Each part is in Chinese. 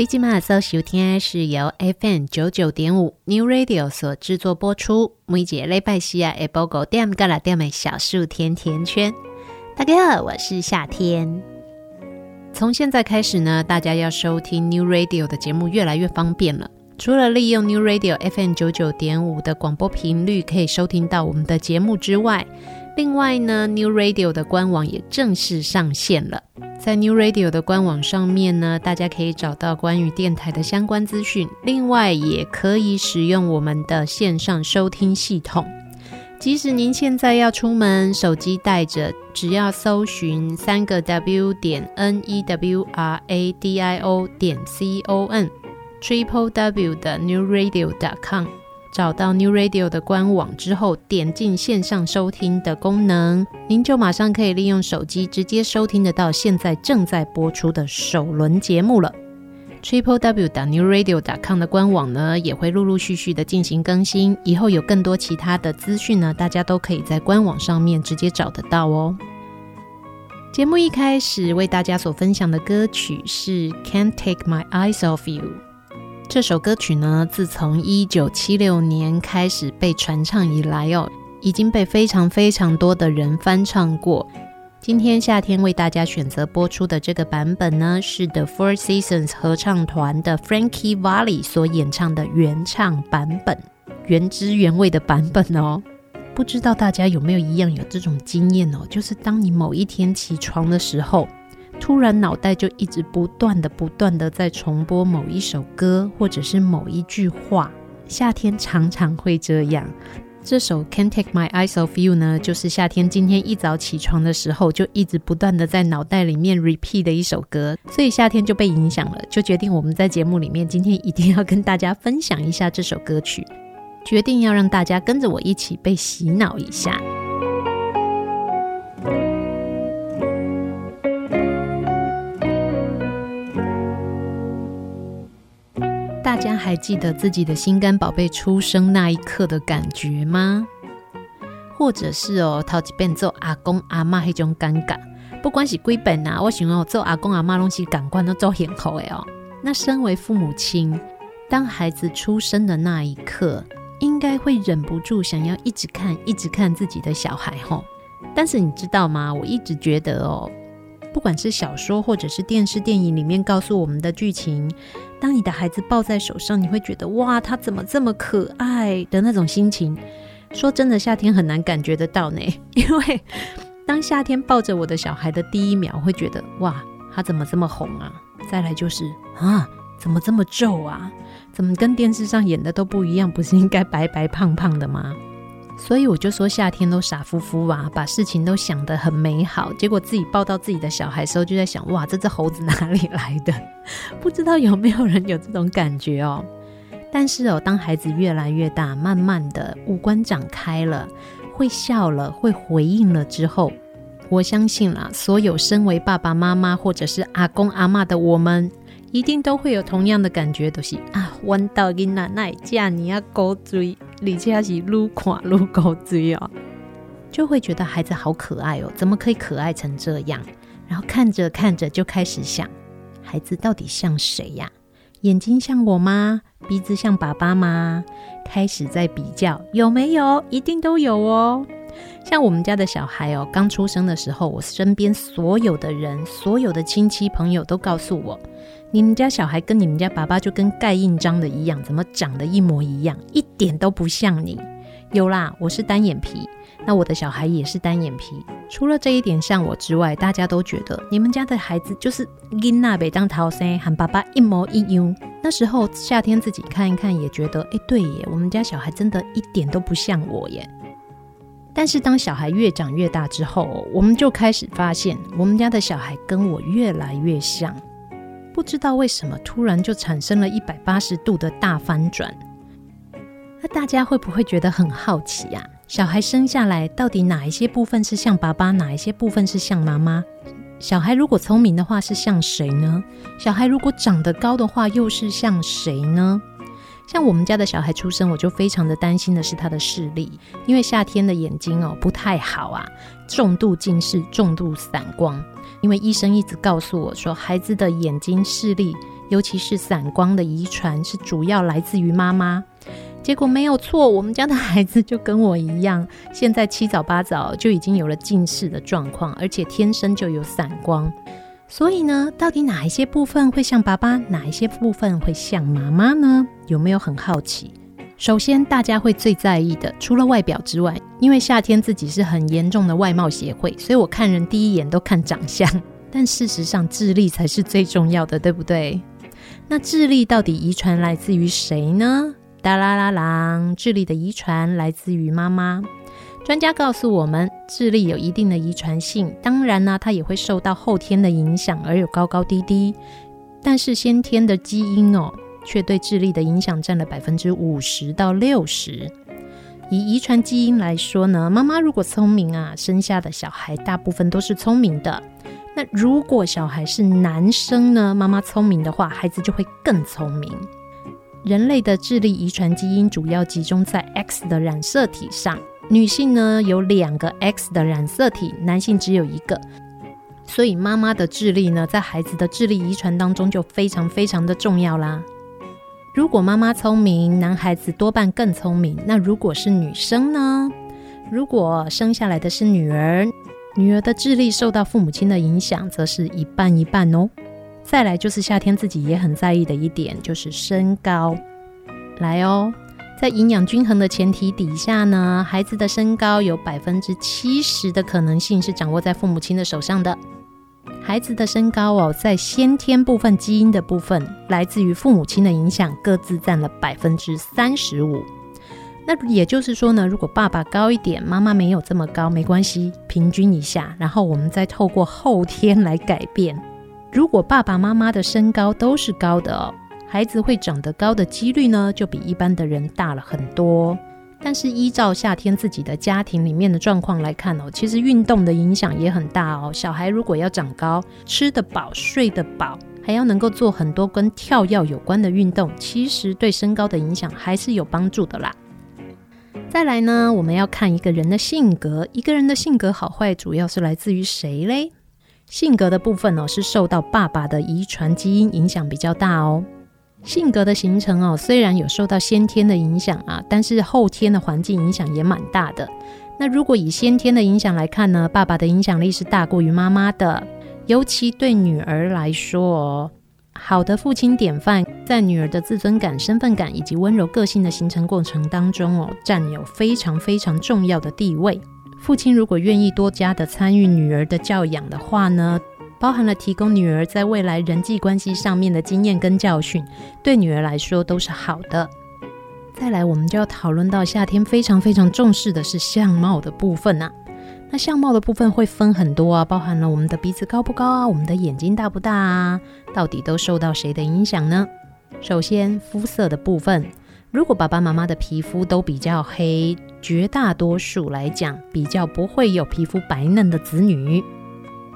你今晚所收听是由 FM 九九点五 New Radio 所制作播出。每节礼拜四啊，下晡五点到六点的小树甜甜圈。大家好，我是夏天。从现在开始呢，大家要收听 New Radio 的节目越来越方便了。除了利用 New Radio FM 九九点五的广播频率可以收听到我们的节目之外，另外呢，New Radio 的官网也正式上线了。在 New Radio 的官网上面呢，大家可以找到关于电台的相关资讯。另外，也可以使用我们的线上收听系统。即使您现在要出门，手机带着，只要搜寻三个 W 点 N E W R A D I O 点 C O N Triple W 的 New Radio 点 com，找到 New Radio 的官网之后，点进线上收听的功能，您就马上可以利用手机直接收听得到现在正在播出的首轮节目了。Triple W 点 New Radio 点 com 的官网呢，也会陆陆续续的进行更新。以后有更多其他的资讯呢，大家都可以在官网上面直接找得到哦。节目一开始为大家所分享的歌曲是《Can't Take My Eyes Off You》。这首歌曲呢，自从一九七六年开始被传唱以来哦，已经被非常非常多的人翻唱过。今天夏天为大家选择播出的这个版本呢，是 The Four Seasons 合唱团的 Frankie Valli 所演唱的原唱版本，原汁原味的版本哦。不知道大家有没有一样有这种经验哦？就是当你某一天起床的时候，突然脑袋就一直不断的、不断的在重播某一首歌，或者是某一句话。夏天常常会这样。这首《Can't Take My Eyes Off You》呢，就是夏天今天一早起床的时候，就一直不断的在脑袋里面 repeat 的一首歌，所以夏天就被影响了，就决定我们在节目里面今天一定要跟大家分享一下这首歌曲，决定要让大家跟着我一起被洗脑一下。大家还记得自己的心肝宝贝出生那一刻的感觉吗？或者是哦，头一遍做阿公阿妈那种尴尬，不管是几本啊，我想要做阿公阿妈东西感官都做很好的哦。那身为父母亲，当孩子出生的那一刻，应该会忍不住想要一直看，一直看自己的小孩吼。但是你知道吗？我一直觉得哦。不管是小说或者是电视电影里面告诉我们的剧情，当你的孩子抱在手上，你会觉得哇，他怎么这么可爱的那种心情。说真的，夏天很难感觉得到呢，因为当夏天抱着我的小孩的第一秒，会觉得哇，他怎么这么红啊？再来就是啊，怎么这么皱啊？怎么跟电视上演的都不一样？不是应该白白胖胖的吗？所以我就说夏天都傻乎乎啊，把事情都想得很美好，结果自己抱到自己的小孩时候，就在想哇，这只猴子哪里来的？不知道有没有人有这种感觉哦？但是哦，当孩子越来越大，慢慢的五官长开了，会笑了，会回应了之后，我相信啦，所有身为爸爸妈妈或者是阿公阿嬷的我们，一定都会有同样的感觉，都是啊，弯到囡仔那嫁你要狗嘴。而且是撸垮撸狗嘴哦，就会觉得孩子好可爱哦，怎么可以可爱成这样？然后看着看着就开始想，孩子到底像谁呀？眼睛像我吗？鼻子像爸爸吗？开始在比较，有没有？一定都有哦。像我们家的小孩哦，刚出生的时候，我身边所有的人，所有的亲戚朋友都告诉我。你们家小孩跟你们家爸爸就跟盖印章的一样，怎么长得一模一样，一点都不像你。有啦，我是单眼皮，那我的小孩也是单眼皮。除了这一点像我之外，大家都觉得你们家的孩子就是囡仔袂当桃生，喊爸爸一模一样。那时候夏天自己看一看，也觉得，哎，对耶，我们家小孩真的一点都不像我耶。但是当小孩越长越大之后，我们就开始发现，我们家的小孩跟我越来越像。不知道为什么，突然就产生了一百八十度的大反转。那大家会不会觉得很好奇呀？小孩生下来，到底哪一些部分是像爸爸，哪一些部分是像妈妈？小孩如果聪明的话，是像谁呢？小孩如果长得高的话，又是像谁呢？像我们家的小孩出生，我就非常的担心的是他的视力，因为夏天的眼睛哦不太好啊，重度近视，重度散光。因为医生一直告诉我说，孩子的眼睛视力，尤其是散光的遗传，是主要来自于妈妈。结果没有错，我们家的孩子就跟我一样，现在七早八早就已经有了近视的状况，而且天生就有散光。所以呢，到底哪一些部分会像爸爸，哪一些部分会像妈妈呢？有没有很好奇？首先，大家会最在意的，除了外表之外，因为夏天自己是很严重的外貌协会，所以我看人第一眼都看长相。但事实上，智力才是最重要的，对不对？那智力到底遗传来自于谁呢？哒啦啦啦，智力的遗传来自于妈妈。专家告诉我们，智力有一定的遗传性，当然呢，它也会受到后天的影响而有高高低低。但是先天的基因哦，却对智力的影响占了百分之五十到六十。以遗传基因来说呢，妈妈如果聪明啊，生下的小孩大部分都是聪明的。那如果小孩是男生呢，妈妈聪明的话，孩子就会更聪明。人类的智力遗传基因主要集中在 X 的染色体上，女性呢有两个 X 的染色体，男性只有一个，所以妈妈的智力呢，在孩子的智力遗传当中就非常非常的重要啦。如果妈妈聪明，男孩子多半更聪明。那如果是女生呢？如果生下来的是女儿，女儿的智力受到父母亲的影响，则是一半一半哦。再来就是夏天自己也很在意的一点，就是身高。来哦，在营养均衡的前提底下呢，孩子的身高有百分之七十的可能性是掌握在父母亲的手上的。孩子的身高哦，在先天部分基因的部分，来自于父母亲的影响，各自占了百分之三十五。那也就是说呢，如果爸爸高一点，妈妈没有这么高，没关系，平均一下，然后我们再透过后天来改变。如果爸爸妈妈的身高都是高的，孩子会长得高的几率呢，就比一般的人大了很多。但是依照夏天自己的家庭里面的状况来看哦，其实运动的影响也很大哦。小孩如果要长高，吃得饱、睡得饱，还要能够做很多跟跳跃有关的运动，其实对身高的影响还是有帮助的啦。再来呢，我们要看一个人的性格，一个人的性格好坏，主要是来自于谁嘞？性格的部分哦，是受到爸爸的遗传基因影响比较大哦。性格的形成哦，虽然有受到先天的影响啊，但是后天的环境影响也蛮大的。那如果以先天的影响来看呢，爸爸的影响力是大过于妈妈的，尤其对女儿来说哦，好的父亲典范在女儿的自尊感、身份感以及温柔个性的形成过程当中哦，占有非常非常重要的地位。父亲如果愿意多加的参与女儿的教养的话呢，包含了提供女儿在未来人际关系上面的经验跟教训，对女儿来说都是好的。再来，我们就要讨论到夏天非常非常重视的是相貌的部分啊。那相貌的部分会分很多啊，包含了我们的鼻子高不高啊，我们的眼睛大不大啊，到底都受到谁的影响呢？首先，肤色的部分，如果爸爸妈妈的皮肤都比较黑。绝大多数来讲，比较不会有皮肤白嫩的子女。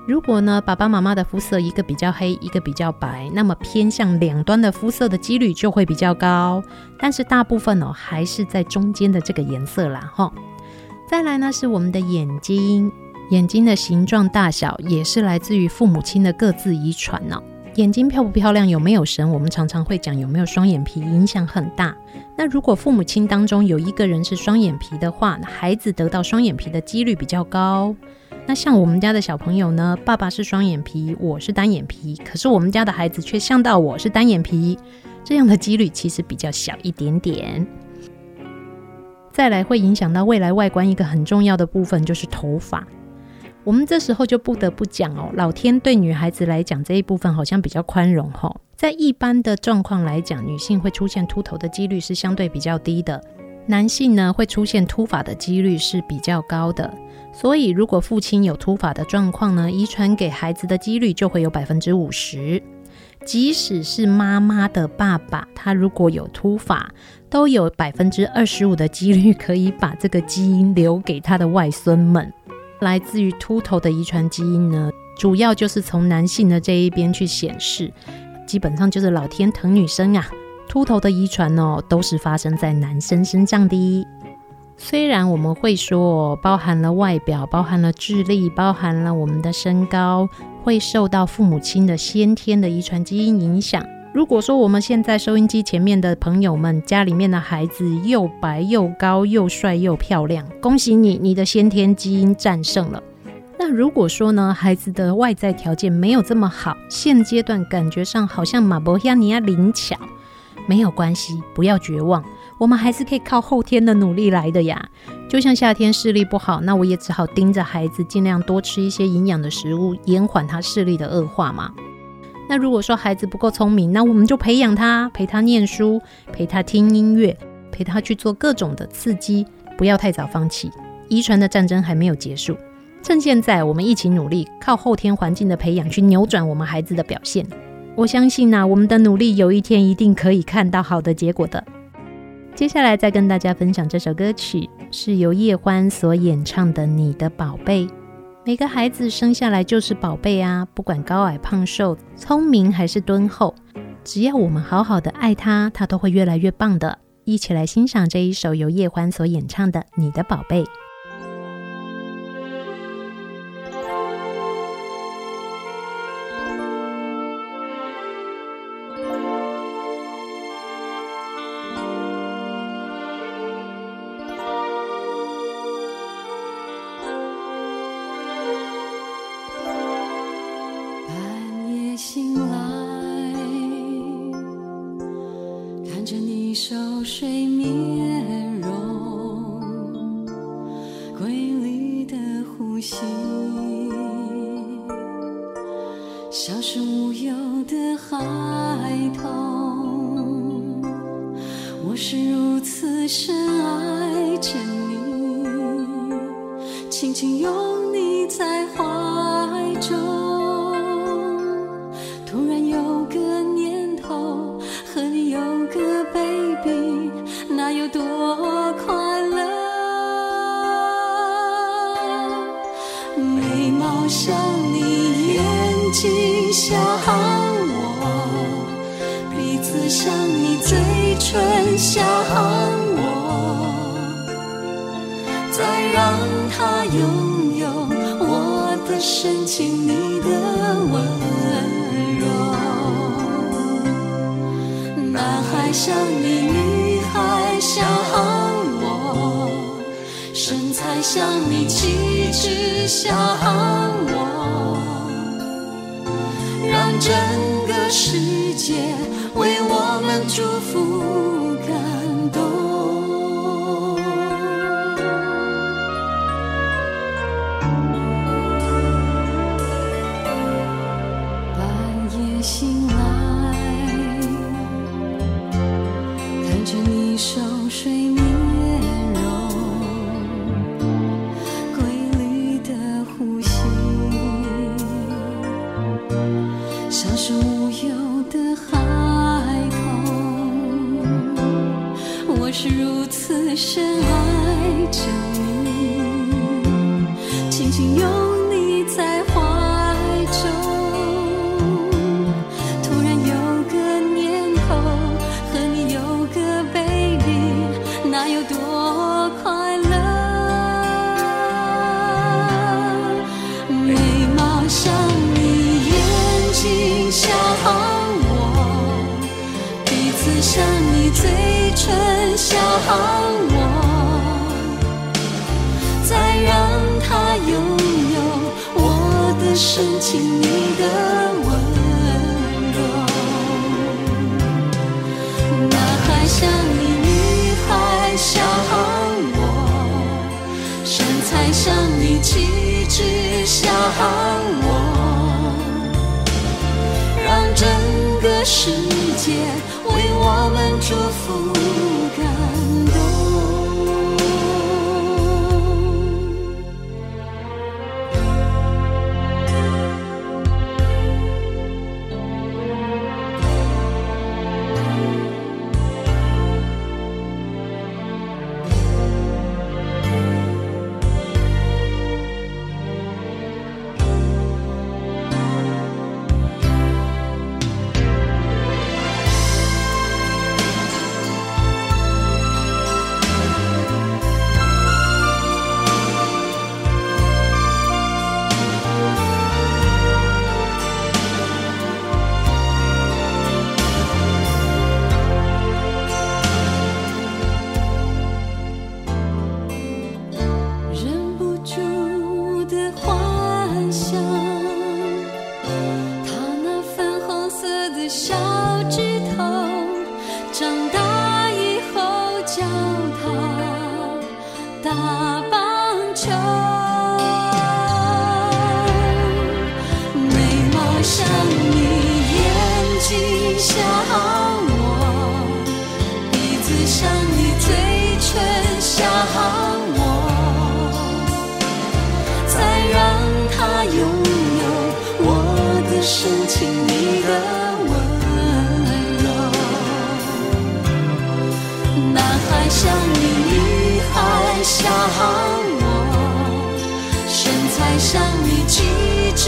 如果呢，爸爸妈妈的肤色一个比较黑，一个比较白，那么偏向两端的肤色的几率就会比较高。但是大部分哦，还是在中间的这个颜色啦，哈。再来呢，是我们的眼睛，眼睛的形状大小也是来自于父母亲的各自遗传呢。眼睛漂不漂亮，有没有神？我们常常会讲有没有双眼皮，影响很大。那如果父母亲当中有一个人是双眼皮的话，孩子得到双眼皮的几率比较高。那像我们家的小朋友呢，爸爸是双眼皮，我是单眼皮，可是我们家的孩子却像到我是单眼皮，这样的几率其实比较小一点点。再来会影响到未来外观一个很重要的部分就是头发。我们这时候就不得不讲哦，老天对女孩子来讲这一部分好像比较宽容吼。在一般的状况来讲，女性会出现秃头的几率是相对比较低的，男性呢会出现秃发的几率是比较高的。所以如果父亲有秃发的状况呢，遗传给孩子的几率就会有百分之五十。即使是妈妈的爸爸，他如果有秃发，都有百分之二十五的几率可以把这个基因留给他的外孙们。来自于秃头的遗传基因呢，主要就是从男性的这一边去显示，基本上就是老天疼女生啊，秃头的遗传哦，都是发生在男生身上的。虽然我们会说，包含了外表，包含了智力，包含了我们的身高，会受到父母亲的先天的遗传基因影响。如果说我们现在收音机前面的朋友们，家里面的孩子又白又高又帅又漂亮，恭喜你，你的先天基因战胜了。那如果说呢，孩子的外在条件没有这么好，现阶段感觉上好像马博亚尼亚灵巧，没有关系，不要绝望，我们还是可以靠后天的努力来的呀。就像夏天视力不好，那我也只好盯着孩子，尽量多吃一些营养的食物，延缓他视力的恶化嘛。那如果说孩子不够聪明，那我们就培养他，陪他念书，陪他听音乐，陪他去做各种的刺激，不要太早放弃。遗传的战争还没有结束，趁现在我们一起努力，靠后天环境的培养去扭转我们孩子的表现。我相信呐、我们的努力有一天一定可以看到好的结果的。接下来再跟大家分享这首歌曲，是由叶欢所演唱的《你的宝贝》。每个孩子生下来就是宝贝啊，不管高矮胖瘦、聪明还是敦厚，只要我们好好的爱他，他都会越来越棒的。一起来欣赏这一首由叶欢所演唱的《你的宝贝》。像你眼睛像我，鼻子像你嘴唇像我，再让他拥有我的深情你的温柔。男孩像你，女孩像我，身材像你，气质像我。整个世界为我们祝福似想你嘴唇像我，再让他拥有我的深情你的温柔。男孩像你，女孩像我，身材像你，气质像我。祝福。只像你嘴唇像我，才让他拥有我的深情，你的温柔。男孩像你，女孩像我，身材像你，气质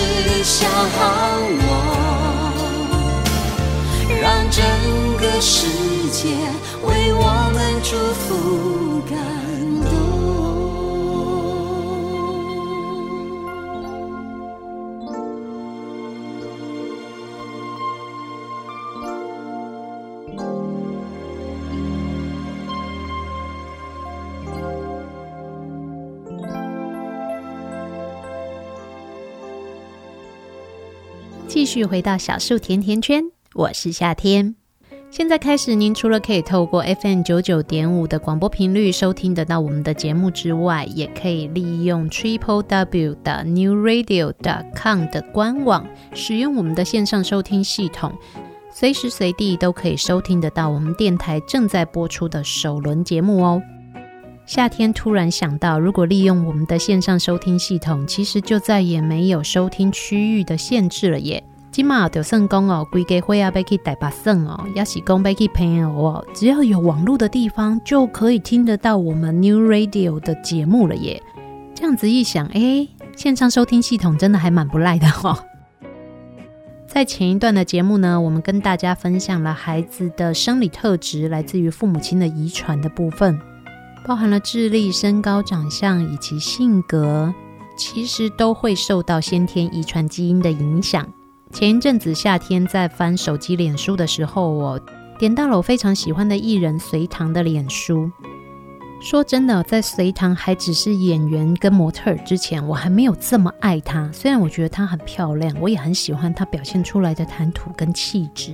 像我，让整个世界。为我们祝福感动。继续回到小树甜甜圈，我是夏天。现在开始，您除了可以透过 FM 九九点五的广播频率收听得到我们的节目之外，也可以利用 Triple W 的 New Radio dot com 的官网，使用我们的线上收听系统，随时随地都可以收听得到我们电台正在播出的首轮节目哦。夏天突然想到，如果利用我们的线上收听系统，其实就再也没有收听区域的限制了耶。今嘛就算讲哦，规个会啊，要去台北省哦，也是讲要去朋友哦，只要有网络的地方，就可以听得到我们 New Radio 的节目了耶。这样子一想，哎，线上收听系统真的还蛮不赖的哦。在前一段的节目呢，我们跟大家分享了孩子的生理特质来自于父母亲的遗传的部分。包含了智力、身高、长相以及性格，其实都会受到先天遗传基因的影响。前一阵子夏天在翻手机脸书的时候，我点到了我非常喜欢的艺人隋棠的脸书。说真的，在隋棠还只是演员跟模特儿之前，我还没有这么爱她。虽然我觉得她很漂亮，我也很喜欢她表现出来的谈吐跟气质，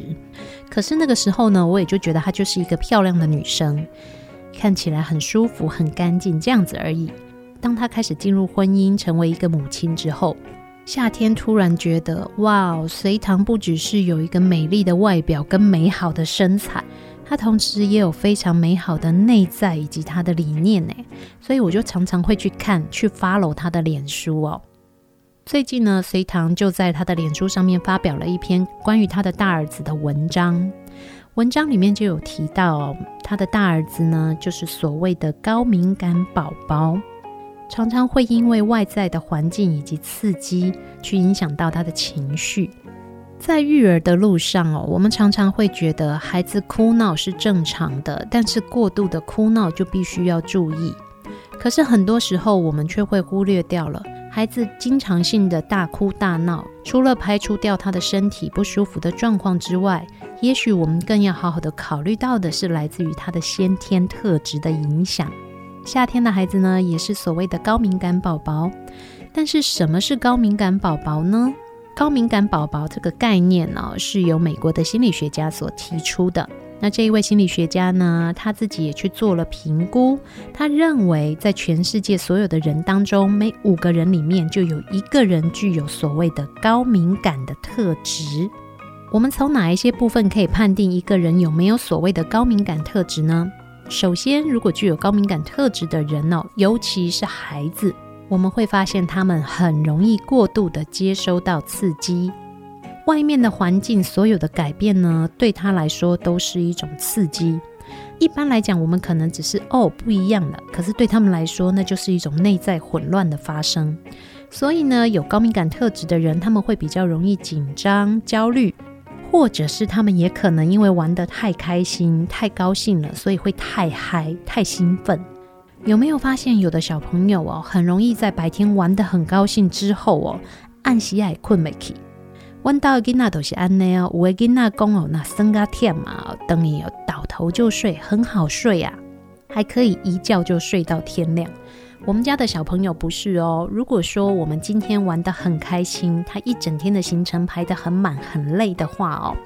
可是那个时候呢，我也就觉得她就是一个漂亮的女生。看起来很舒服、很干净，这样子而已。当她开始进入婚姻，成为一个母亲之后，夏天突然觉得，哇，隋棠不只是有一个美丽的外表跟美好的身材，他同时也有非常美好的内在以及他的理念呢。所以我就常常会去看、去 follow 他的脸书哦。最近呢，隋棠就在他的脸书上面发表了一篇关于他的大儿子的文章。文章里面就有提到，他的大儿子呢，就是所谓的高敏感宝宝，常常会因为外在的环境以及刺激，去影响到他的情绪。在育儿的路上哦，我们常常会觉得孩子哭闹是正常的，但是过度的哭闹就必须要注意。可是很多时候，我们却会忽略掉了。孩子经常性的大哭大闹，除了排除掉他的身体不舒服的状况之外，也许我们更要好好的考虑到的是来自于他的先天特质的影响。夏天的孩子呢，也是所谓的高敏感宝宝。但是什么是高敏感宝宝呢？高敏感宝宝这个概念呢，是由美国的心理学家所提出的。那这一位心理学家呢，他自己也去做了评估。他认为，在全世界所有的人当中，每五个人里面就有一个人具有所谓的高敏感的特质。我们从哪一些部分可以判定一个人有没有所谓的高敏感特质呢？首先，如果具有高敏感特质的人哦，尤其是孩子，我们会发现他们很容易过度的接收到刺激。外面的环境，所有的改变呢，对他来说都是一种刺激。一般来讲，我们可能只是哦不一样了，可是对他们来说，那就是一种内在混乱的发生。所以呢，有高敏感特质的人，他们会比较容易紧张、焦虑，或者是他们也可能因为玩得太开心、太高兴了，所以会太嗨、太兴奋。有没有发现，有的小朋友哦，很容易在白天玩得很高兴之后哦，暗时爱困没起。弯道的囡仔都是安内哦，有的囡仔讲哦，那生个天嘛，等于倒头就睡，很好睡啊，还可以一觉就睡到天亮。我们家的小朋友不是哦，如果说我们今天玩得很开心，他一整天的行程排得很满很累的话哦，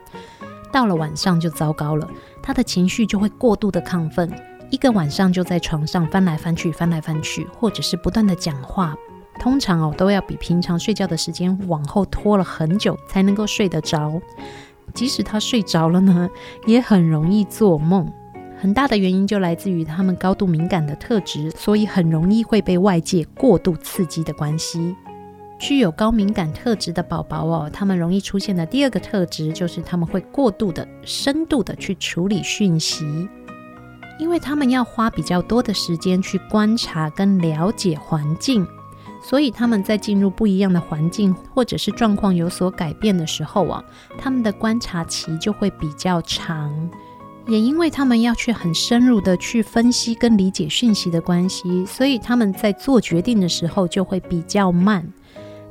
到了晚上就糟糕了，他的情绪就会过度的亢奋，一个晚上就在床上翻来翻去，翻来翻去，或者是不断的讲话。通常哦，都要比平常睡觉的时间往后拖了很久才能够睡得着。即使他睡着了呢，也很容易做梦。很大的原因就来自于他们高度敏感的特质，所以很容易会被外界过度刺激的关系。具有高敏感特质的宝宝哦，他们容易出现的第二个特质就是他们会过度的、深度的去处理讯息。因为他们要花比较多的时间去观察跟了解环境，所以他们在进入不一样的环境或者是状况有所改变的时候啊，他们的观察期就会比较长。也因为他们要去很深入的去分析跟理解讯息的关系，所以他们在做决定的时候就会比较慢，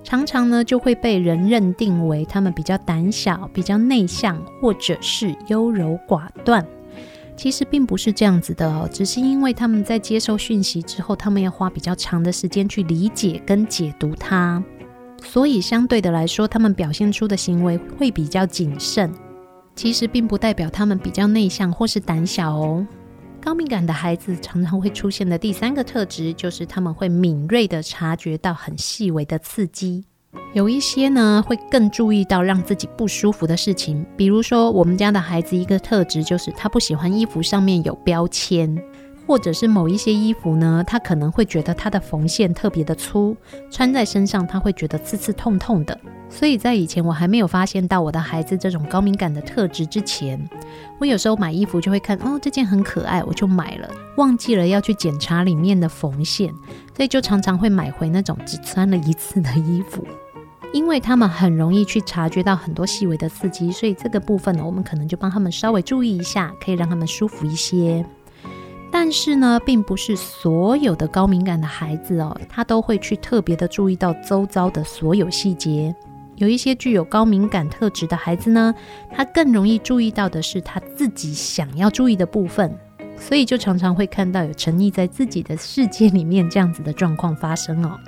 常常呢就会被人认定为他们比较胆小、比较内向，或者是优柔寡断。其实并不是这样子的哦，只是因为他们在接受讯息之后，他们要花比较长的时间去理解跟解读它，所以相对的来说，他们表现出的行为会比较谨慎。其实并不代表他们比较内向或是胆小哦。高敏感的孩子常常会出现的第三个特质，就是他们会敏锐地察觉到很细微的刺激。有一些呢，会更注意到让自己不舒服的事情。比如说，我们家的孩子一个特质就是他不喜欢衣服上面有标签。或者是某一些衣服呢，他可能会觉得它的缝线特别的粗，穿在身上他会觉得刺刺痛痛的。所以在以前我还没有发现到我的孩子这种高敏感的特质之前，我有时候买衣服就会看，哦，这件很可爱，我就买了，忘记了要去检查里面的缝线，所以就常常会买回那种只穿了一次的衣服。因为他们很容易去察觉到很多细微的刺激，所以这个部分呢，我们可能就帮他们稍微注意一下，可以让他们舒服一些。但是呢，并不是所有的高敏感的孩子哦，他都会去特别的注意到周遭的所有细节。有一些具有高敏感特质的孩子呢，他更容易注意到的是他自己想要注意的部分，所以就常常会看到有沉溺在自己的世界里面这样子的状况发生哦。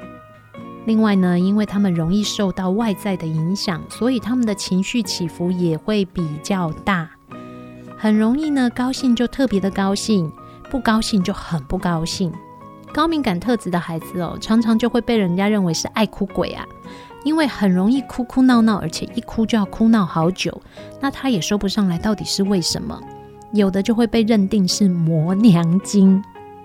另外呢，因为他们容易受到外在的影响，所以他们的情绪起伏也会比较大，很容易呢，高兴就特别的高兴。不高兴就很不高兴，高敏感特质的孩子哦，常常就会被人家认为是爱哭鬼啊，因为很容易哭哭闹闹，而且一哭就要哭闹好久，那他也说不上来到底是为什么。有的就会被认定是磨娘精。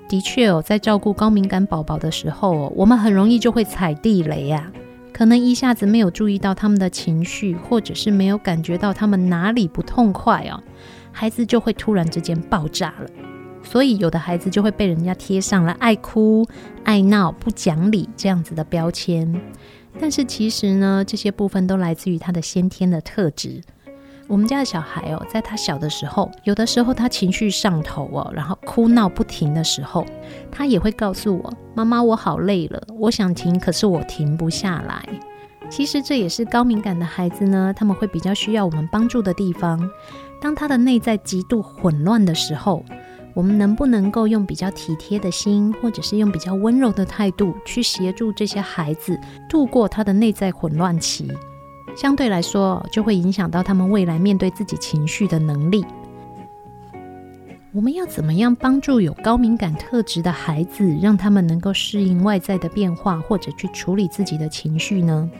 的确哦，在照顾高敏感宝宝的时候哦，我们很容易就会踩地雷啊，可能一下子没有注意到他们的情绪，或者是没有感觉到他们哪里不痛快哦，孩子就会突然之间爆炸了。所以，有的孩子就会被人家贴上了爱哭、爱闹、不讲理这样子的标签。但是，其实呢，这些部分都来自于他的先天的特质。我们家的小孩哦，在他小的时候，有的时候他情绪上头哦，然后哭闹不停的时候，他也会告诉我：“妈妈，我好累了，我想停，可是我停不下来。”其实这也是高敏感的孩子呢，他们会比较需要我们帮助的地方。当他的内在极度混乱的时候，我们能不能够用比较体贴的心，或者是用比较温柔的态度，去协助这些孩子度过他的内在混乱期？相对来说，就会影响到他们未来面对自己情绪的能力。我们要怎么样帮助有高敏感特质的孩子，让他们能够适应外在的变化，或者去处理自己的情绪呢？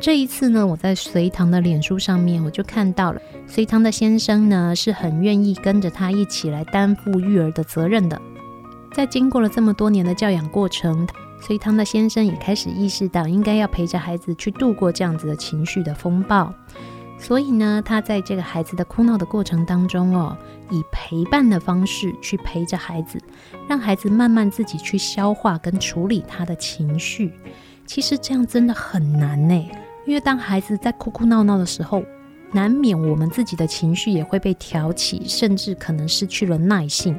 这一次呢，我在隋唐的脸书上面，我就看到了隋唐的先生呢，是很愿意跟着他一起来担负育儿的责任的。在经过了这么多年的教养过程，隋唐的先生也开始意识到，应该要陪着孩子去度过这样子的情绪的风暴。所以呢，他在这个孩子的哭闹的过程当中哦，以陪伴的方式去陪着孩子，让孩子慢慢自己去消化跟处理他的情绪。其实这样真的很难呢。因为当孩子在哭哭闹闹的时候，难免我们自己的情绪也会被挑起，甚至可能失去了耐性。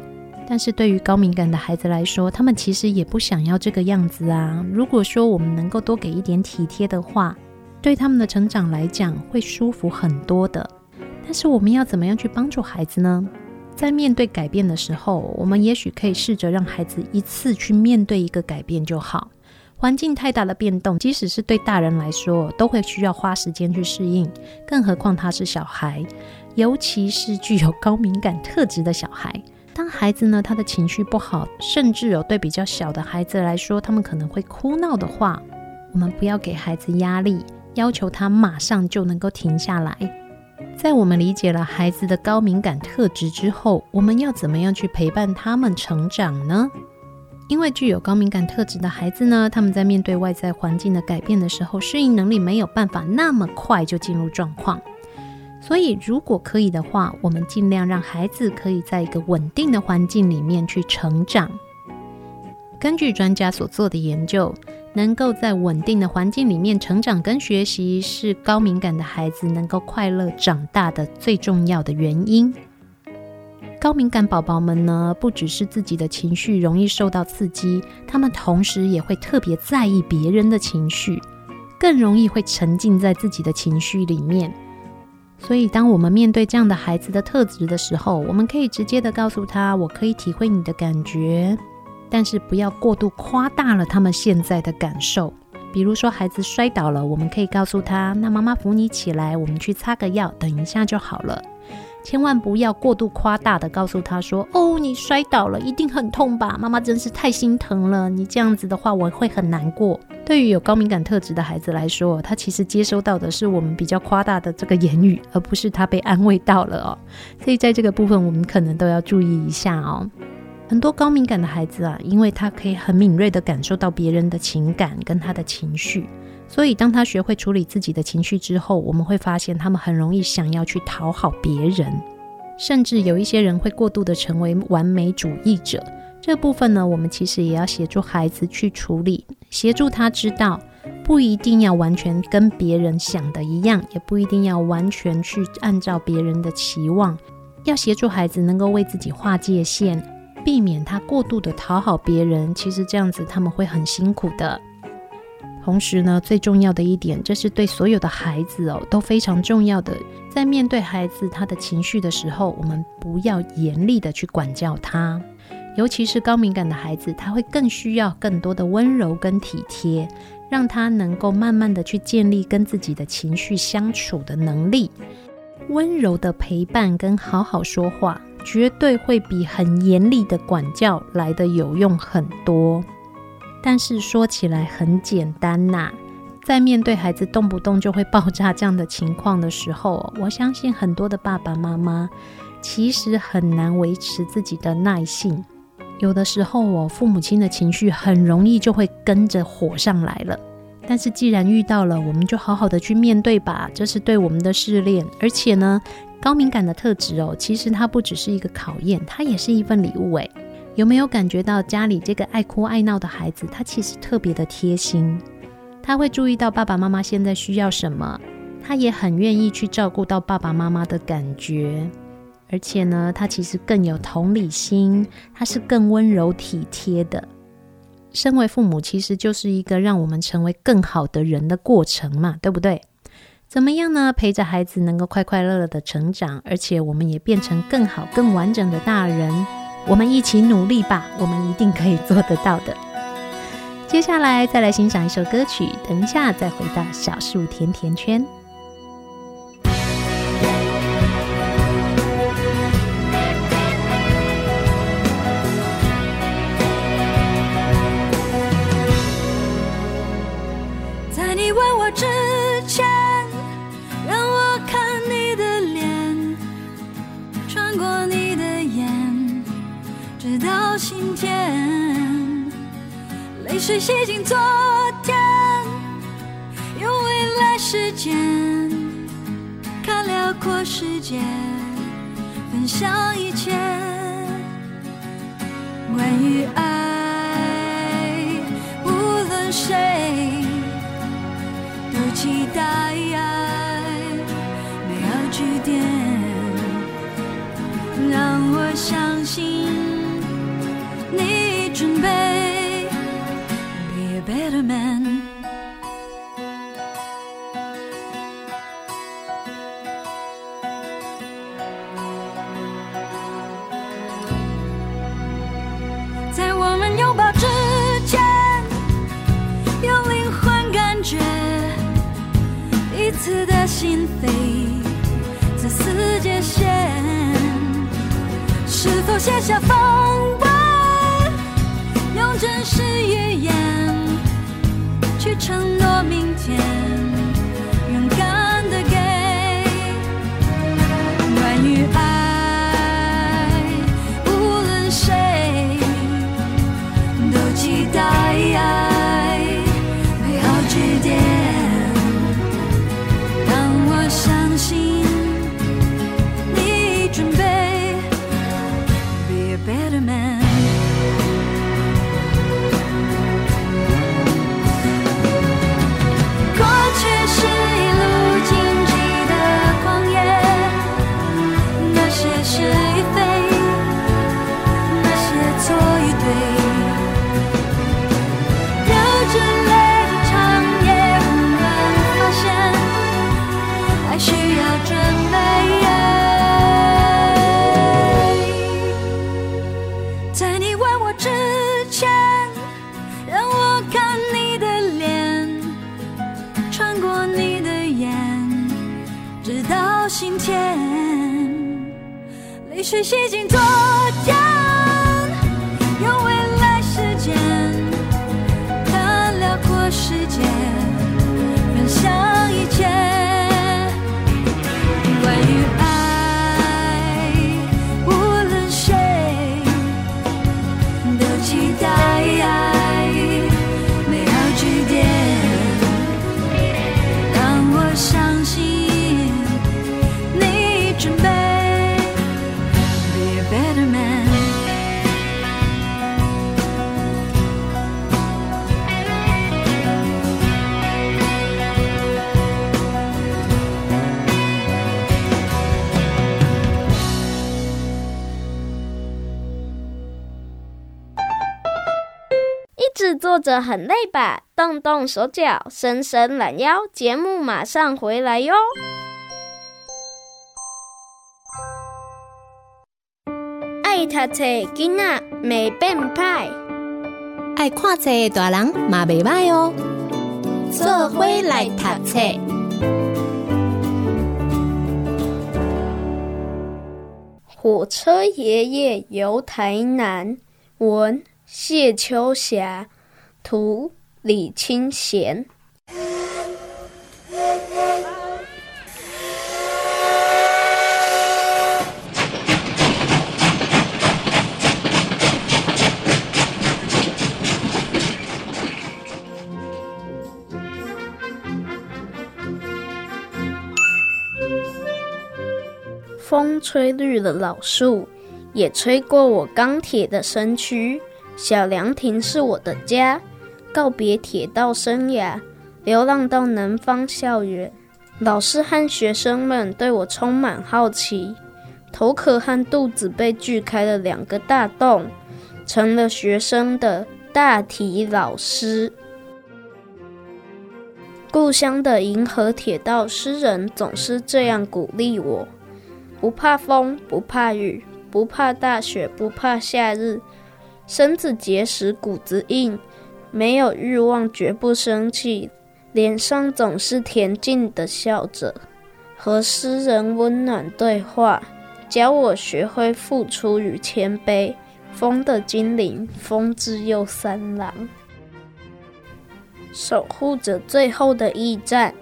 但是对于高敏感的孩子来说，他们其实也不想要这个样子啊。如果说我们能够多给一点体贴的话，对他们的成长来讲会舒服很多的。但是我们要怎么样去帮助孩子呢？在面对改变的时候，我们也许可以试着让孩子一次去面对一个改变就好。环境太大的变动，即使是对大人来说，都会需要花时间去适应，更何况他是小孩，尤其是具有高敏感特质的小孩。当孩子呢，他的情绪不好，甚至有对比较小的孩子来说，他们可能会哭闹的话，我们不要给孩子压力，要求他马上就能够停下来。在我们理解了孩子的高敏感特质之后，我们要怎么样去陪伴他们成长呢？因为具有高敏感特质的孩子呢，他们在面对外在环境的改变的时候，适应能力没有办法那么快就进入状况，所以，如果可以的话，我们尽量让孩子可以在一个稳定的环境里面去成长。根据专家所做的研究，能够在稳定的环境里面成长跟学习，是高敏感的孩子能够快乐长大的最重要的原因。高敏感宝宝们呢，不只是自己的情绪容易受到刺激，他们同时也会特别在意别人的情绪，更容易会沉浸在自己的情绪里面。所以，当我们面对这样的孩子的特质的时候，我们可以直接的告诉他：“我可以体会你的感觉。”但是不要过度夸大了他们现在的感受。比如说，孩子摔倒了，我们可以告诉他：“那妈妈扶你起来，我们去擦个药，等一下就好了。”千万不要过度夸大的告诉他说：“哦，你摔倒了，一定很痛吧？妈妈真是太心疼了。你这样子的话，我会很难过。”对于有高敏感特质的孩子来说，他其实接收到的是我们比较夸大的这个言语，而不是他被安慰到了哦。所以在这个部分，我们可能都要注意一下哦。很多高敏感的孩子啊，因为他可以很敏锐地感受到别人的情感跟他的情绪，所以当他学会处理自己的情绪之后，我们会发现他们很容易想要去讨好别人，甚至有一些人会过度地成为完美主义者。这部分呢，我们其实也要协助孩子去处理，协助他知道不一定要完全跟别人想的一样，也不一定要完全去按照别人的期望，要协助孩子能够为自己划界限。避免他过度的讨好别人，其实这样子他们会很辛苦的。同时呢，最重要的一点，这是对所有的孩子哦都非常重要的。在面对孩子他的情绪的时候，我们不要严厉的去管教他，尤其是高敏感的孩子，他会更需要更多的温柔跟体贴，让他能够慢慢的去建立跟自己的情绪相处的能力。温柔的陪伴跟好好说话，绝对会比很严厉的管教来得有用很多。但是说起来很简单呐，在面对孩子动不动就会爆炸这样的情况的时候，我相信很多的爸爸妈妈其实很难维持自己的耐性。有的时候，我父母亲的情绪很容易就会跟着火上来了。但是既然遇到了，我们就好好的去面对吧，这是对我们的试炼。而且呢，高敏感的特质哦，其实它不只是一个考验，它也是一份礼物。诶，有没有感觉到家里这个爱哭爱闹的孩子，他其实特别的贴心，他会注意到爸爸妈妈现在需要什么，他也很愿意去照顾到爸爸妈妈的感觉。而且呢，他其实更有同理心，他是更温柔体贴的。身为父母，其实就是一个让我们成为更好的人的过程嘛，对不对？怎么样呢？陪着孩子能够快快乐乐的成长，而且我们也变成更好、更完整的大人。我们一起努力吧，我们一定可以做得到的。接下来再来欣赏一首歌曲，等一下再回到小树甜甜圈。在你问我知心间，泪水洗净昨天，用未来时间看辽阔世界，分享一切关于爱，无论谁都期待美好句点，让我相信。你准备。Be a better man，在我们拥抱之前，用灵魂感觉彼此的心扉，这世界线是否写下风纹，是预言。去承诺明天，谢谢坐着很累吧？动动手脚，伸伸懒腰，节目马上回来哟！爱读册囡仔袂变歹，爱看册的大人嘛袂歹哦。做伙来读册。火车爷爷游台南，文谢秋霞。图李清贤。风吹绿了老树，也吹过我钢铁的身躯。小凉亭是我的家。告别铁道生涯，流浪到南方校园。老师和学生们对我充满好奇，头壳和肚子被锯开了两个大洞，成了学生的大体老师。故乡的银河铁道诗人总是这样鼓励我：不怕风，不怕雨，不怕大雪，不怕夏日，身子结实，骨子硬。没有欲望，绝不生气，脸上总是恬静的笑着，和诗人温暖对话，教我学会付出与谦卑。风的精灵，风之又三郎，守护着最后的驿站。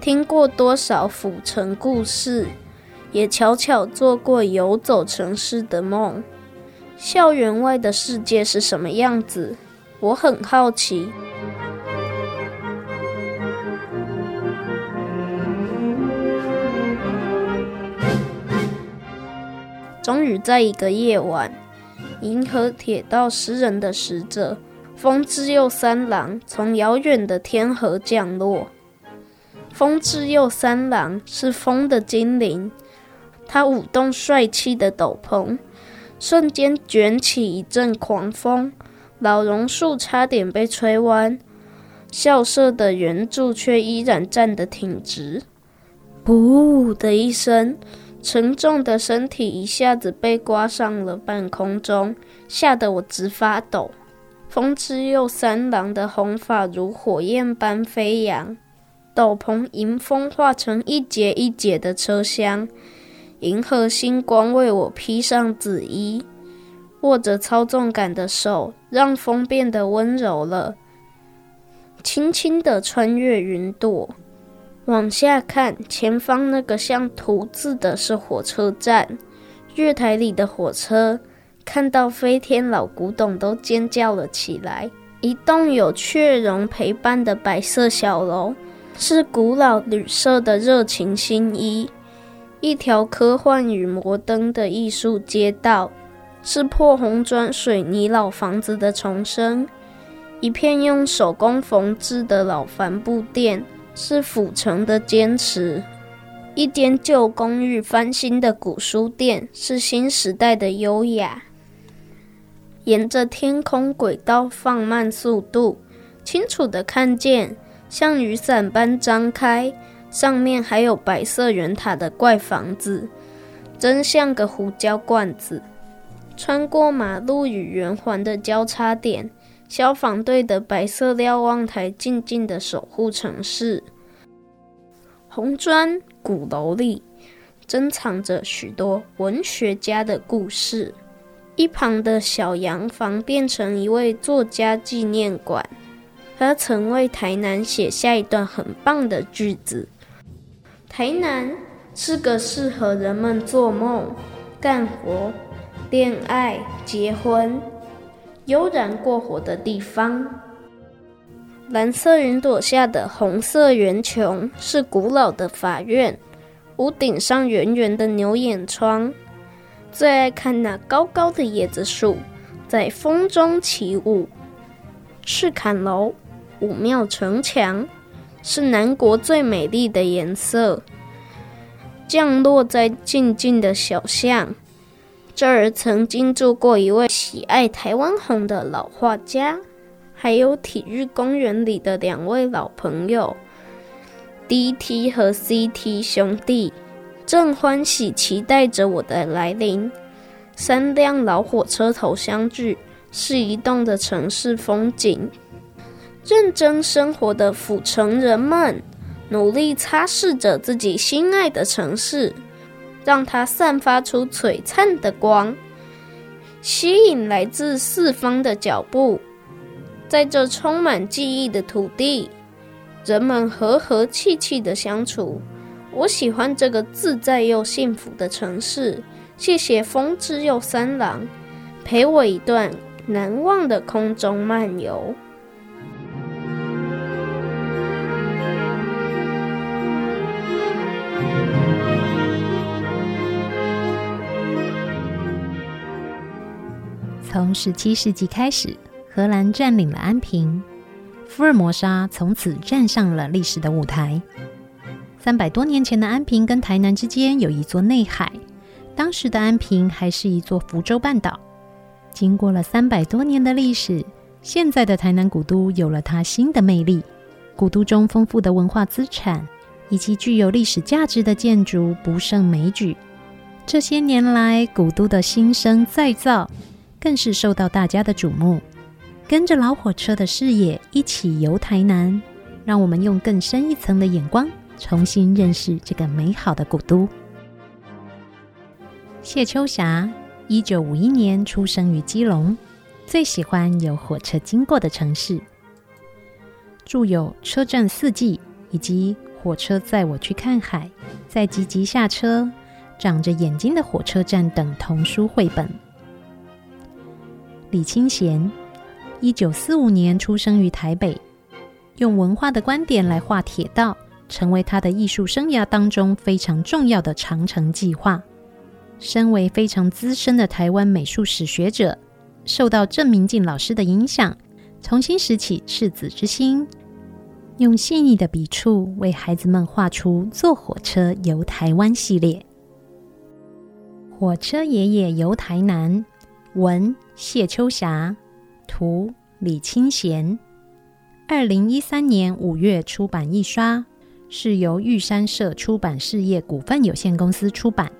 听过多少府城故事，也悄悄做过游走城市的梦。校园外的世界是什么样子？我很好奇。终于在一个夜晚，银河铁道诗人的使者风之佑三郎从遥远的天河降落。风之佑三郎是风的精灵，他舞动帅气的斗篷，瞬间卷起一阵狂风。老榕树差点被吹弯，校舍的圆柱却依然站得挺直。噗的一声，沉重的身体一下子被刮上了半空中，吓得我直发抖。风之佑三郎的红发如火焰般飞扬，斗篷迎风化成一节一节的车厢，银河星光为我披上紫衣。握着操纵杆的手，让风变得温柔了。轻轻地穿越云朵，往下看，前方那个像“图”字的是火车站。月台里的火车，看到飞天老古董都尖叫了起来。一栋有雀绒陪伴的白色小楼，是古老旅社的热情新衣。一条科幻与摩登的艺术街道。是破红砖水泥老房子的重生，一片用手工缝制的老帆布店，是府城的坚持；一间旧公寓翻新的古书店，是新时代的优雅。沿着天空轨道放慢速度，清楚地看见像雨伞般张开，上面还有白色圆塔的怪房子，真像个胡椒罐子。穿过马路与圆环的交叉点，消防队的白色瞭望台静静地守护城市。红砖鼓楼里，珍藏着许多文学家的故事。一旁的小洋房变成一位作家纪念馆。他曾为台南写下一段很棒的句子：“台南是个适合人们做梦、干活、恋爱、结婚、悠然过活的地方。”蓝色云朵下的红色圆穹是古老的法院，屋顶上圆圆的牛眼窗。最爱看那高高的椰子树在风中起舞。赤坎楼。武庙城墙是南国最美丽的颜色，降落在静静的小巷。这儿曾经住过一位喜爱台湾红的老画家，还有体育公园里的两位老朋友 DT 和 CT 兄弟，正欢喜期待着我的来临。三辆老火车头相聚，是移动的城市风景。认真生活的府城人们，努力擦拭着自己心爱的城市，让它散发出璀璨的光，吸引来自四方的脚步。在这充满记忆的土地，人们和和气气的相处。我喜欢这个自在又幸福的城市。谢谢风之佑三郎，陪我一段难忘的空中漫游。从十七世纪开始，荷兰占领了安平，福尔摩沙从此站上了历史的舞台。三百多年前的安平跟台南之间有一座内海，当时的安平还是一座福州半岛。经过了三百多年的历史，现在的台南古都有了它新的魅力。古都中丰富的文化资产以及具有历史价值的建筑不胜枚举。这些年来，古都的新生再造。更是受到大家的瞩目。跟着老火车的视野一起游台南，让我们用更深一层的眼光重新认识这个美好的古都。谢秋霞，一九五一年出生于基隆，最喜欢有火车经过的城市。著有《车站四季》以及《火车载我去看海》、《在集集下车》、《长着眼睛的火车站》等童书绘本。李清贤，一九四五年出生于台北，用文化的观点来画铁道，成为他的艺术生涯当中非常重要的长城计划。身为非常资深的台湾美术史学者，受到郑明进老师的影响，重新拾起赤子之心，用细腻的笔触为孩子们画出坐火车游台湾系列。火车爷爷游台南。文谢秋霞，图李清贤。二零一三年五月出版印刷，是由玉山社出版事业股份有限公司出版。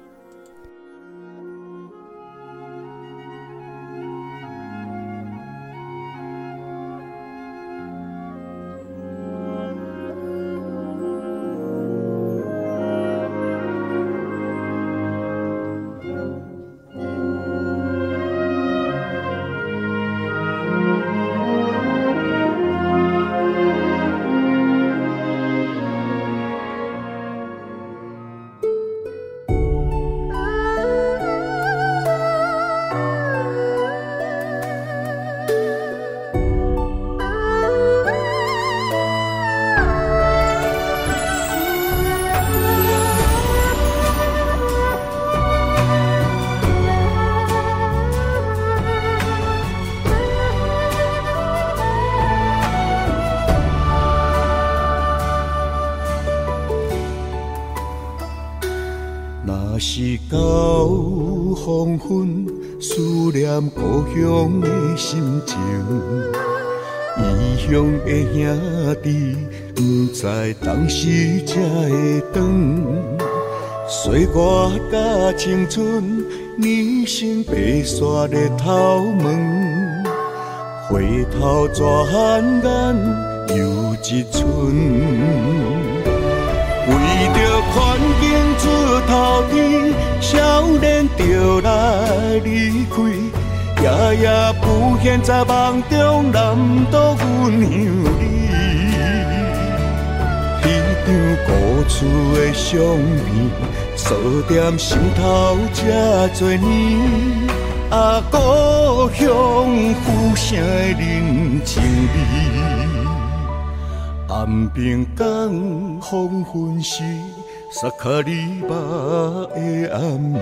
乡的心情，异乡的兄弟，不知当时才会转。岁月甲青春，年轻白雪的头毛，回头转眼又一春。为着环境出头天，少年就来离开，夜夜浮现在梦中，南岛阮乡里。迄张故厝的相片，锁在心头这多年。啊，故乡浮生的人情味，安平港黄昏时，萨卡里巴的暗暝，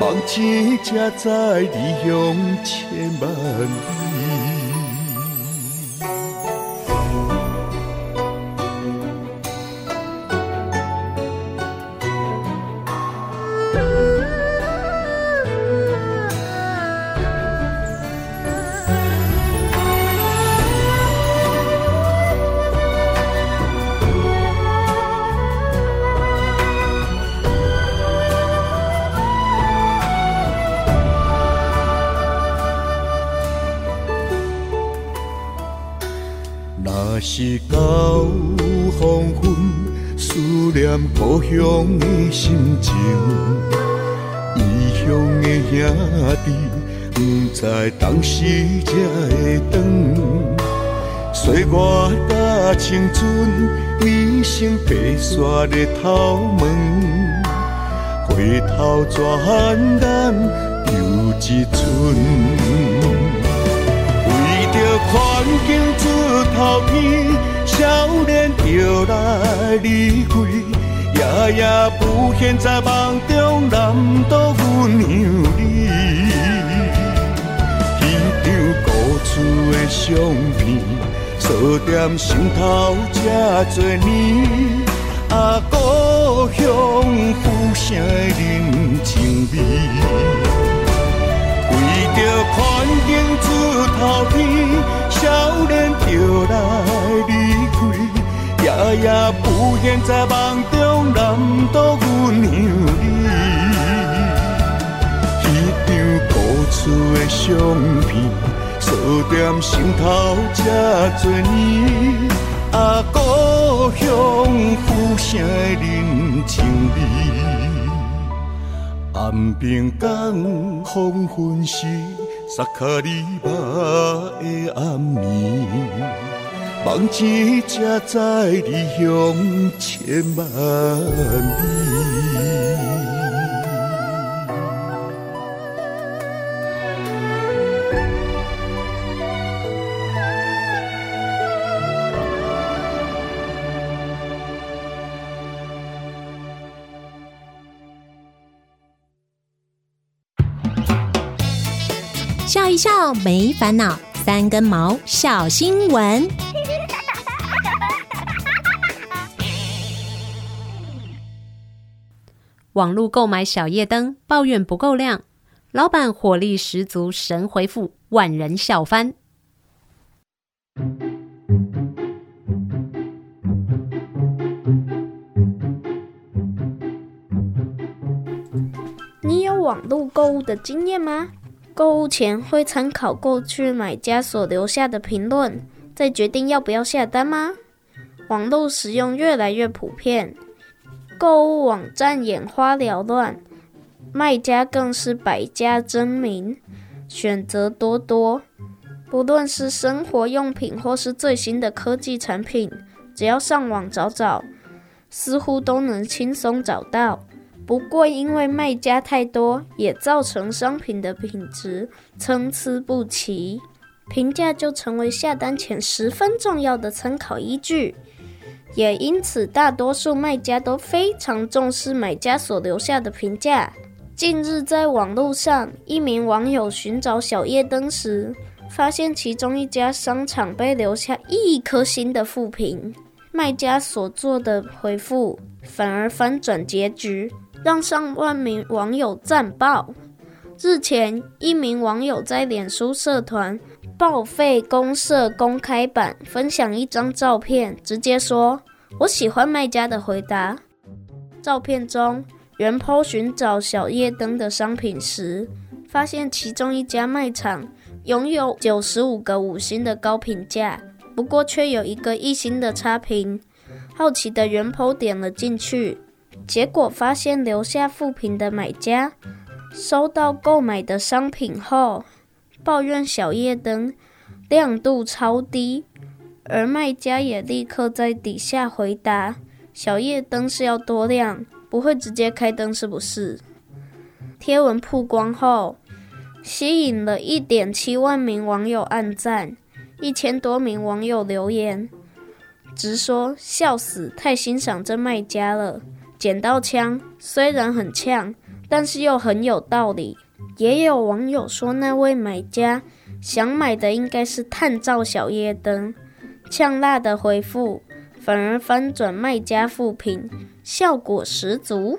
梦醒才知离乡千万故乡的心情。异乡的兄弟，不知当时才会转。岁月甲青春，变成白雪的头毛。回头转眼又一春。环境出头天，少年就来离开，夜夜浮现在梦中，南岛阮乡里。迄张故厝的相片，锁在心头这多年，啊，故乡浮生的人情味。为着环境出头天，少年就来离开，夜夜浮现在梦中，南岛阮乡里。迄张故厝的相片，锁在心头这多年，啊，故乡浮生的人情味。岸边港黄昏时，撒卡里巴的暗暝，梦醒才知离乡千万里。笑一笑没烦恼，三根毛小新闻。网络购买小夜灯，抱怨不够亮，老板火力十足，神回复，万人笑翻。你有网络购物的经验吗？购物前会参考过去买家所留下的评论，再决定要不要下单吗？网络使用越来越普遍，购物网站眼花缭乱，卖家更是百家争鸣，选择多多。不论是生活用品或是最新的科技产品，只要上网找找，似乎都能轻松找到。不过，因为卖家太多，也造成商品的品质参差不齐，评价就成为下单前十分重要的参考依据。也因此，大多数卖家都非常重视买家所留下的评价。近日，在网络上，一名网友寻找小夜灯时，发现其中一家商场被留下一颗星的负评，卖家所做的回复反而反转结局。让上万名网友赞爆。日前，一名网友在脸书社团“报废公社”公开版分享一张照片，直接说：“我喜欢卖家的回答。”照片中，原 PO 寻找小夜灯的商品时，发现其中一家卖场拥有九十五个五星的高评价，不过却有一个一星的差评。好奇的原 PO 点了进去。结果发现留下负评的买家收到购买的商品后，抱怨小夜灯亮度超低，而卖家也立刻在底下回答：“小夜灯是要多亮，不会直接开灯是不是？”贴文曝光后，吸引了一点七万名网友按赞，一千多名网友留言，直说笑死，太欣赏这卖家了。捡到枪，虽然很呛，但是又很有道理。也有网友说，那位买家想买的应该是探照小夜灯，呛辣的回复反而翻转卖家负评，效果十足。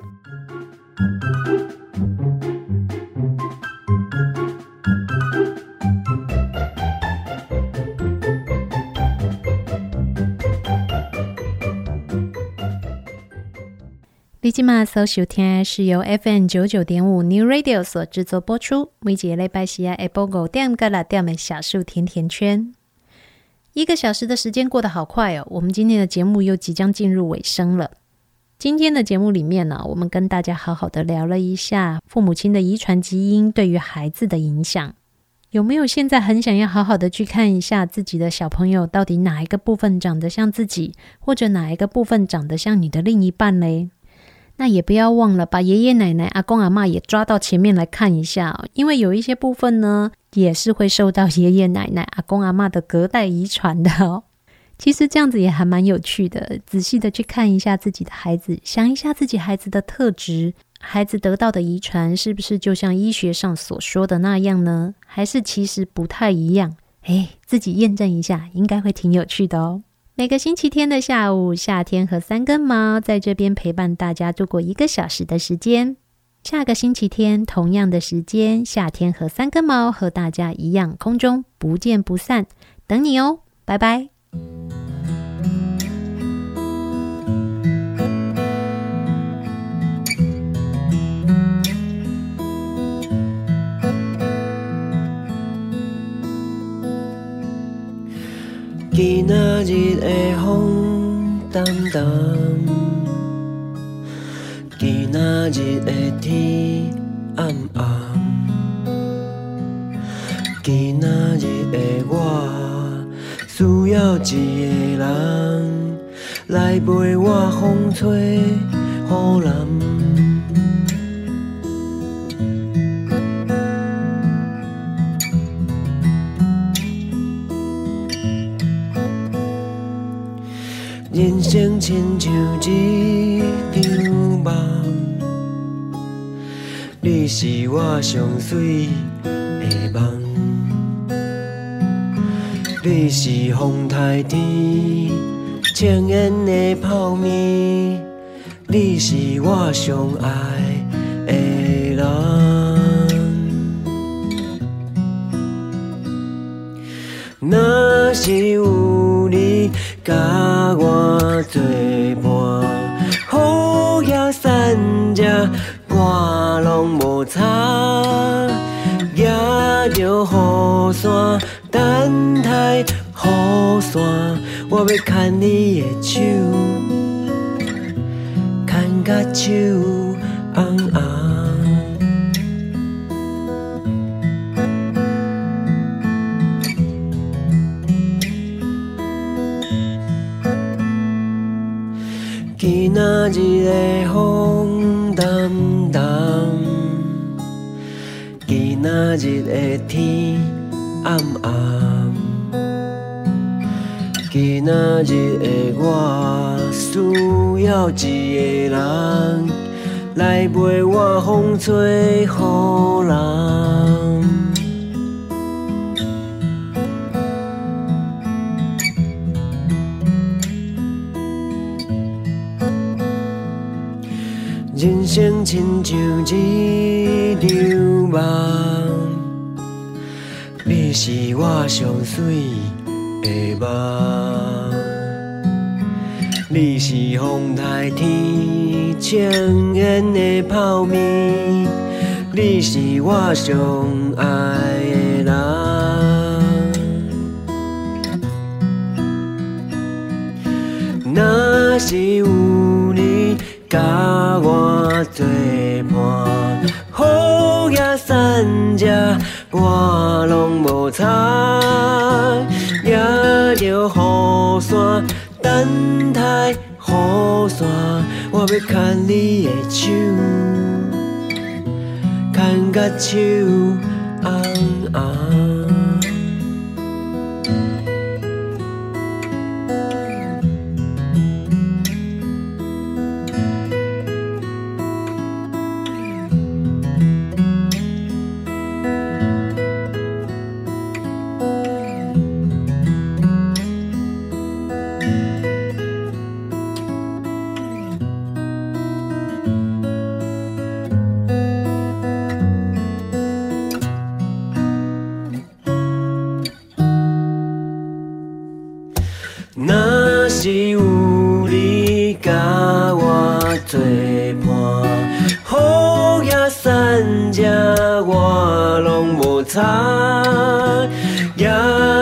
你今嘛所收听是由 FM 九九点五 New Radio 所制作播出。每节礼拜四啊，下晡五点到六点的小树甜甜圈。一个小时的时间过得好快哦，我们今天的节目又即将进入尾声了。今天的节目里面呢，我们跟大家好好的聊了一下父母亲的遗传基因对于孩子的影响。有没有现在很想要好好的去看一下自己的小朋友到底哪一个部分长得像自己，或者哪一个部分长得像你的另一半嘞？那也不要忘了把爷爷奶奶、阿公阿嬷也抓到前面来看一下，因为有一些部分呢，也是会受到爷爷奶奶、阿公阿嬷的隔代遗传的哦。其实这样子也还蛮有趣的，仔细的去看一下自己的孩子，想一下自己孩子的特质，孩子得到的遗传是不是就像医学上所说的那样呢？还是其实不太一样？哎，自己验证一下，应该会挺有趣的哦。每个星期天的下午，夏天和三根毛在这边陪伴大家度过一个小时的时间。下个星期天同样的时间，夏天和三根毛和大家一样，空中不见不散，等你哦，拜拜。今仔日的风淡淡，今仔日的天暗暗，今仔日的我需要一个人来陪我风吹雨淋。人生亲像一场梦，你是我上水的梦，你是风台天青烟的泡面，你是我上爱的人。若是有。甲我作伴，好也散遮，我拢无差。拿着雨伞，等待雨伞，我要牵你的手，牵甲手的风淡淡，今仔日的天暗暗，今仔日的我需要一个人来陪我风吹雨淋。人生亲像一场梦，你是我上水的梦，你是风台天情缘的泡面，你是我上爱的人，若是有甲我。作伴，好也散遮，我拢无差，也着雨伞等待雨伞，我要牵你的手，牵甲手也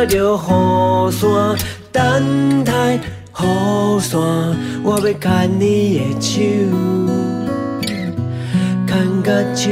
着雨伞等待雨伞，我要牵你的手，牵甲手。